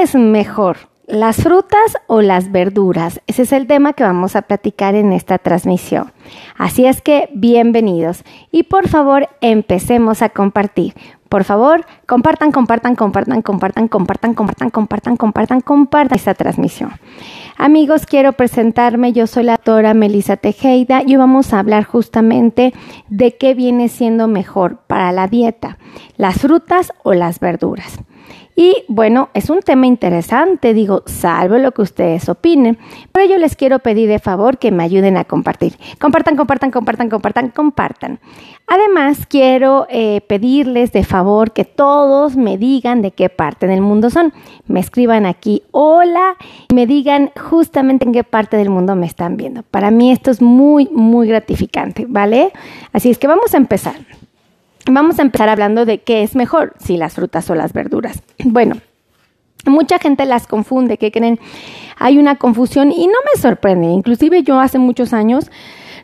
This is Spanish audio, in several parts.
¿Qué es mejor? ¿Las frutas o las verduras? Ese es el tema que vamos a platicar en esta transmisión. Así es que bienvenidos y por favor empecemos a compartir. Por favor, compartan, compartan, compartan, compartan, compartan, compartan, compartan, compartan, compartan esta transmisión. Amigos, quiero presentarme. Yo soy la doctora Melissa Tejeda y vamos a hablar justamente de qué viene siendo mejor para la dieta, las frutas o las verduras. Y bueno, es un tema interesante, digo, salvo lo que ustedes opinen, pero yo les quiero pedir de favor que me ayuden a compartir. Compartan, compartan, compartan, compartan, compartan. Además, quiero eh, pedirles de favor que todos me digan de qué parte del mundo son. Me escriban aquí hola y me digan justamente en qué parte del mundo me están viendo. Para mí esto es muy, muy gratificante, ¿vale? Así es que vamos a empezar. Vamos a empezar hablando de qué es mejor, si las frutas o las verduras. Bueno, mucha gente las confunde, ¿qué creen? Hay una confusión y no me sorprende. Inclusive yo hace muchos años,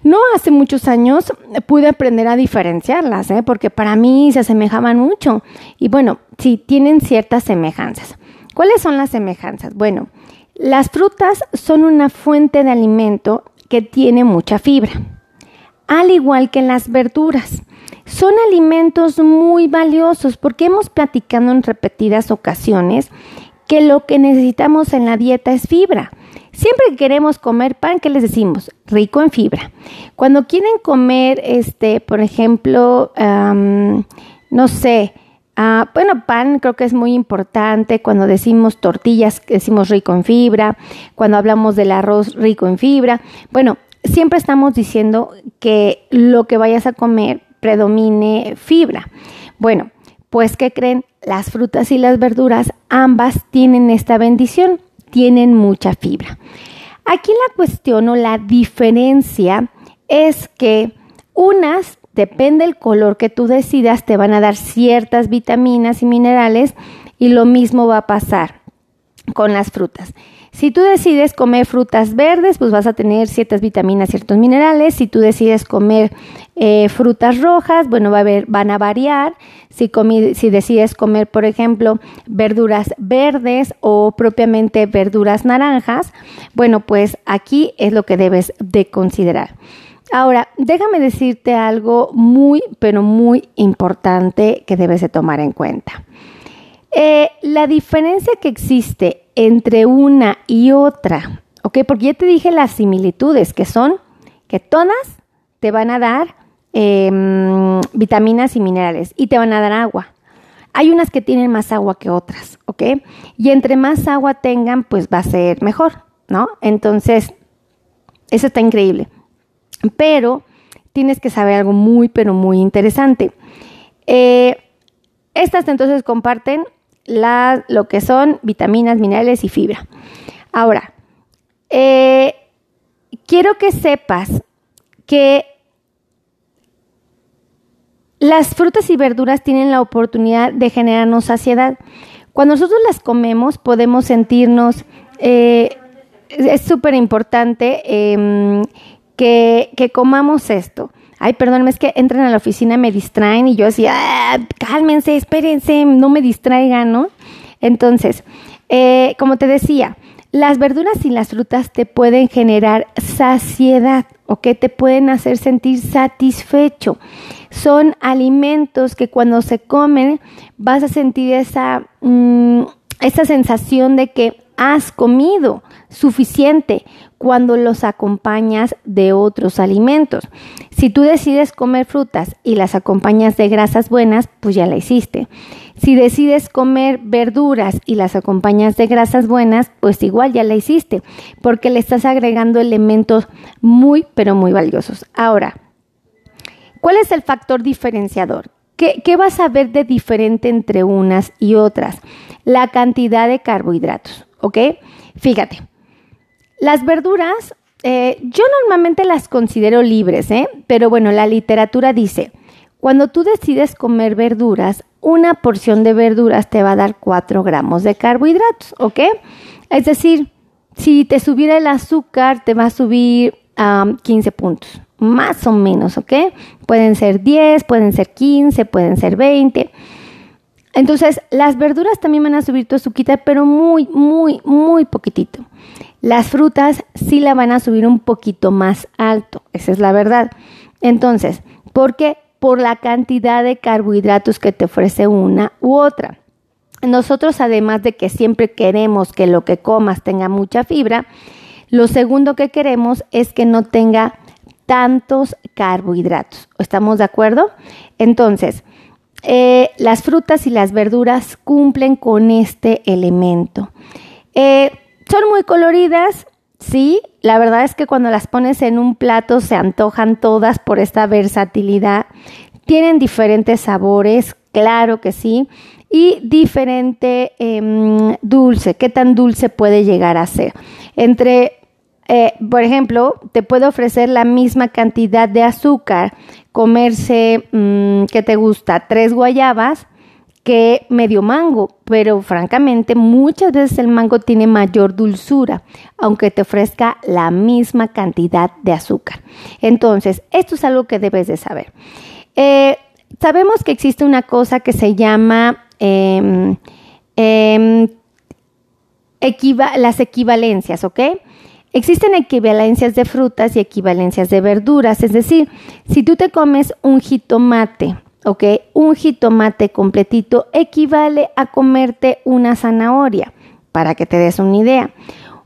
no hace muchos años, pude aprender a diferenciarlas, ¿eh? porque para mí se asemejaban mucho. Y bueno, sí, tienen ciertas semejanzas. ¿Cuáles son las semejanzas? Bueno, las frutas son una fuente de alimento que tiene mucha fibra, al igual que las verduras son alimentos muy valiosos porque hemos platicado en repetidas ocasiones que lo que necesitamos en la dieta es fibra. Siempre que queremos comer pan, ¿qué les decimos? Rico en fibra. Cuando quieren comer, este, por ejemplo, no sé, ah, bueno, pan creo que es muy importante. Cuando decimos tortillas, decimos rico en fibra. Cuando hablamos del arroz, rico en fibra. Bueno, siempre estamos diciendo que lo que vayas a comer predomine fibra. Bueno, pues ¿qué creen? Las frutas y las verduras ambas tienen esta bendición, tienen mucha fibra. Aquí la cuestión o la diferencia es que unas, depende del color que tú decidas, te van a dar ciertas vitaminas y minerales y lo mismo va a pasar con las frutas. Si tú decides comer frutas verdes, pues vas a tener ciertas vitaminas, ciertos minerales. Si tú decides comer eh, frutas rojas, bueno, va a haber, van a variar. Si, decides comer, por ejemplo, verduras verdes o propiamente verduras naranjas, bueno, pues aquí es lo que debes de considerar. Ahora, déjame decirte algo muy, pero muy importante que debes de tomar en cuenta. Eh, la diferencia que existe entre una y otra, ¿ok? Porque ya te dije las similitudes que son que todas te van a dar em, vitaminas y minerales y te van a dar agua. Hay unas que tienen más agua que otras, ¿ok? Y entre más agua tengan, pues va a ser mejor, ¿no? Entonces, eso está increíble. Pero tienes que saber algo muy, pero muy interesante. Eh, estas entonces comparten lo que son vitaminas, minerales y fibra. Ahora, eh, quiero que sepas que las frutas y verduras tienen la oportunidad de generarnos saciedad. Cuando nosotros las comemos podemos sentirnos, eh, es súper importante em, que, que comamos esto ay, perdóname, es que entran a la oficina, me distraen y yo así, ah, cálmense, espérense, no me distraigan, ¿no? Entonces, eh, como te decía, las verduras y las frutas te pueden generar saciedad o que te pueden hacer sentir satisfecho. Son alimentos que cuando se comen vas a sentir esa, mm, esa sensación de que has comido suficiente cuando los acompañas de otros alimentos. Si tú decides comer frutas y las acompañas de grasas buenas, pues ya la hiciste. Si decides comer verduras y las acompañas de grasas buenas, pues igual ya la hiciste, porque le estás agregando elementos muy, pero muy valiosos. Ahora, ¿cuál es el factor diferenciador? ¿Qué, qué vas a ver de diferente entre unas y otras? La cantidad de carbohidratos, ¿ok? Fíjate, las verduras, eh, yo normalmente las considero libres, ¿eh? pero bueno, la literatura dice, cuando tú decides comer verduras, una porción de verduras te va a dar 4 gramos de carbohidratos, ¿ok? Es decir, si te subiera el azúcar, te va a subir a 15 puntos, más o menos, ¿ok? Pueden ser 10, pueden ser 15, pueden ser 20. Entonces, las verduras también van a subir tu azúcar, pero muy, muy, muy poquitito. Las frutas sí la van a subir un poquito más alto, esa es la verdad. Entonces, ¿por qué? Por la cantidad de carbohidratos que te ofrece una u otra. Nosotros, además de que siempre queremos que lo que comas tenga mucha fibra, lo segundo que queremos es que no tenga tantos carbohidratos. ¿Estamos de acuerdo? Entonces, eh, las frutas y las verduras cumplen con este elemento. Eh, son muy coloridas, sí. La verdad es que cuando las pones en un plato se antojan todas por esta versatilidad. Tienen diferentes sabores, claro que sí. Y diferente em, dulce. ¿Qué tan dulce puede llegar a ser? Entre eh, por ejemplo, te puede ofrecer la misma cantidad de azúcar, comerse, mm, ¿qué te gusta? Tres guayabas que medio mango, pero francamente muchas veces el mango tiene mayor dulzura, aunque te ofrezca la misma cantidad de azúcar. Entonces, esto es algo que debes de saber. Eh, sabemos que existe una cosa que se llama em, em, las equivalencias, ¿ok? Existen equivalencias de frutas y equivalencias de verduras, es decir, si tú te comes un jitomate, ¿ok? Un jitomate completito equivale a comerte una zanahoria, para que te des una idea.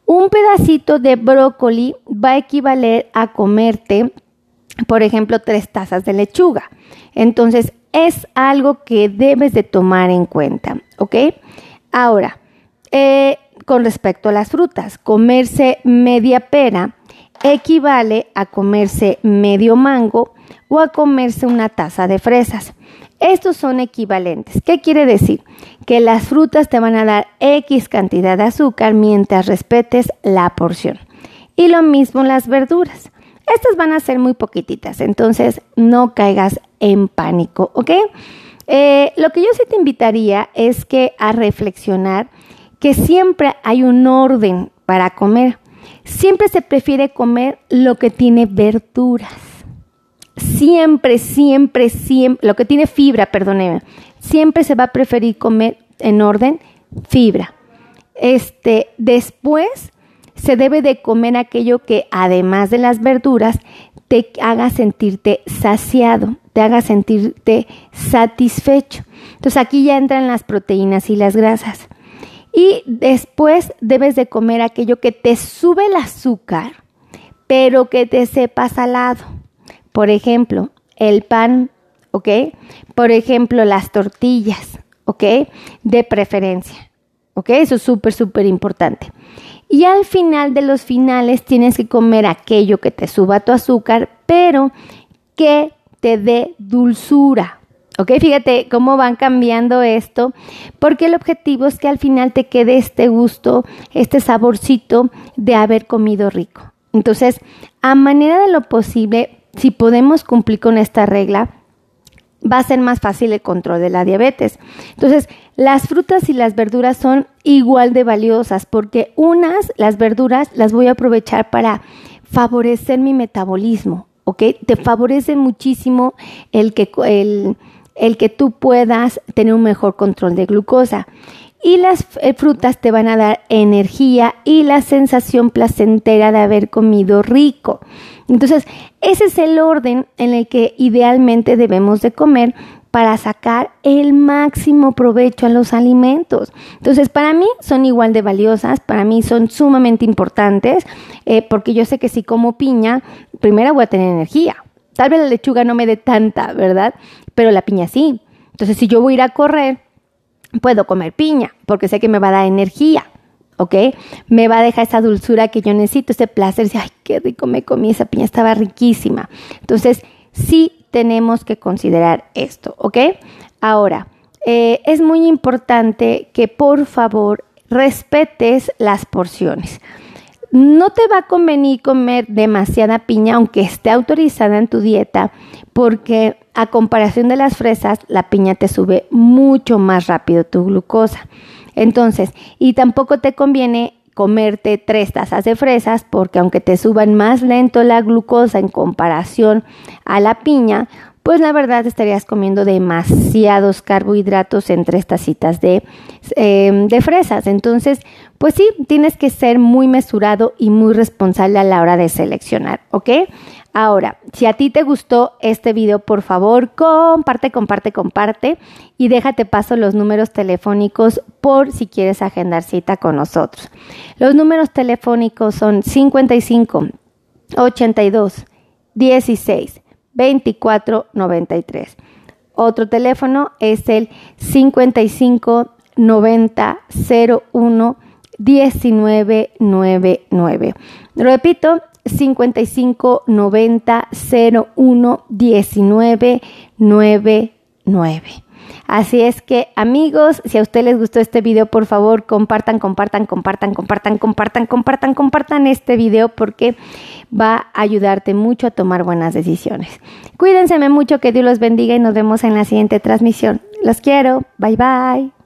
Un pedacito de brócoli va a equivaler a comerte, por ejemplo, tres tazas de lechuga. Entonces, es algo que debes de tomar en cuenta, ¿ok? Ahora, eh, con respecto a las frutas. Comerse media pera equivale a comerse medio mango o a comerse una taza de fresas. Estos son equivalentes. ¿Qué quiere decir? Que las frutas te van a dar X cantidad de azúcar mientras respetes la porción. Y lo mismo las verduras. Estas van a ser muy poquititas, entonces no caigas en pánico, ¿ok? Eh, lo que yo sí te invitaría es que a reflexionar que siempre hay un orden para comer. Siempre se prefiere comer lo que tiene verduras. Siempre, siempre, siempre, lo que tiene fibra, perdóneme. Siempre se va a preferir comer en orden fibra. Este, después se debe de comer aquello que además de las verduras te haga sentirte saciado, te haga sentirte satisfecho. Entonces aquí ya entran las proteínas y las grasas. Y después debes de comer aquello que te sube el azúcar, pero que te sepa salado. Por ejemplo, el pan, ¿ok? Por ejemplo, las tortillas, ¿ok? De preferencia, ¿ok? Eso es súper, súper importante. Y al final de los finales tienes que comer aquello que te suba tu azúcar, pero que te dé dulzura, ¿Ok? Fíjate cómo van cambiando esto, porque el objetivo es que al final te quede este gusto, este saborcito de haber comido rico. Entonces, a manera de lo posible, si podemos cumplir con esta regla, va a ser más fácil el control de la diabetes. Entonces, las frutas y las verduras son igual de valiosas porque unas, las verduras, las voy a aprovechar para favorecer mi metabolismo, ¿ok? Te favorece muchísimo el que el el que tú puedas tener un mejor control de glucosa. Y las eh, frutas te van a dar energía y la sensación placentera de haber comido rico. Entonces, ese es el orden en el que idealmente debemos de comer para sacar el máximo provecho a los alimentos. Entonces, para mí son igual de valiosas, para mí son sumamente importantes, eh, porque yo sé que si como piña, primero voy a tener energía. Tal vez la lechuga no me dé tanta, ¿verdad? Pero la piña sí. Entonces, si yo voy a ir a correr, puedo comer piña, porque sé que me va a dar energía, ¿ok? Me va a dejar esa dulzura que yo necesito, ese placer, decir, ay, qué rico me comí, esa piña estaba riquísima. Entonces, sí tenemos que considerar esto, ¿ok? Ahora, eh, es muy importante que por favor respetes las porciones. No te va a convenir comer demasiada piña, aunque esté autorizada en tu dieta, porque a comparación de las fresas, la piña te sube mucho más rápido tu glucosa. Entonces, y tampoco te conviene comerte tres tazas de fresas porque aunque te suban más lento la glucosa en comparación a la piña, pues la verdad estarías comiendo demasiados carbohidratos entre estas citas de, em, de fresas. Entonces, pues sí, tienes que ser muy mesurado y muy responsable a la hora de seleccionar, ¿ok? Ahora, si a ti te gustó este video, por favor, comparte, comparte, comparte y déjate paso los números telefónicos por si quieres agendar cita con nosotros. Los números telefónicos son 55 82 16 24 93. Otro teléfono es el 55 90 01 1999. Repito, 55 90 01 19 99. Así es que amigos, si a ustedes les gustó este video, por favor compartan, compartan, compartan, compartan, compartan, compartan, compartan este video porque va a ayudarte mucho a tomar buenas decisiones. Cuídense mucho, que Dios los bendiga y nos vemos en la siguiente transmisión. Los quiero, bye bye.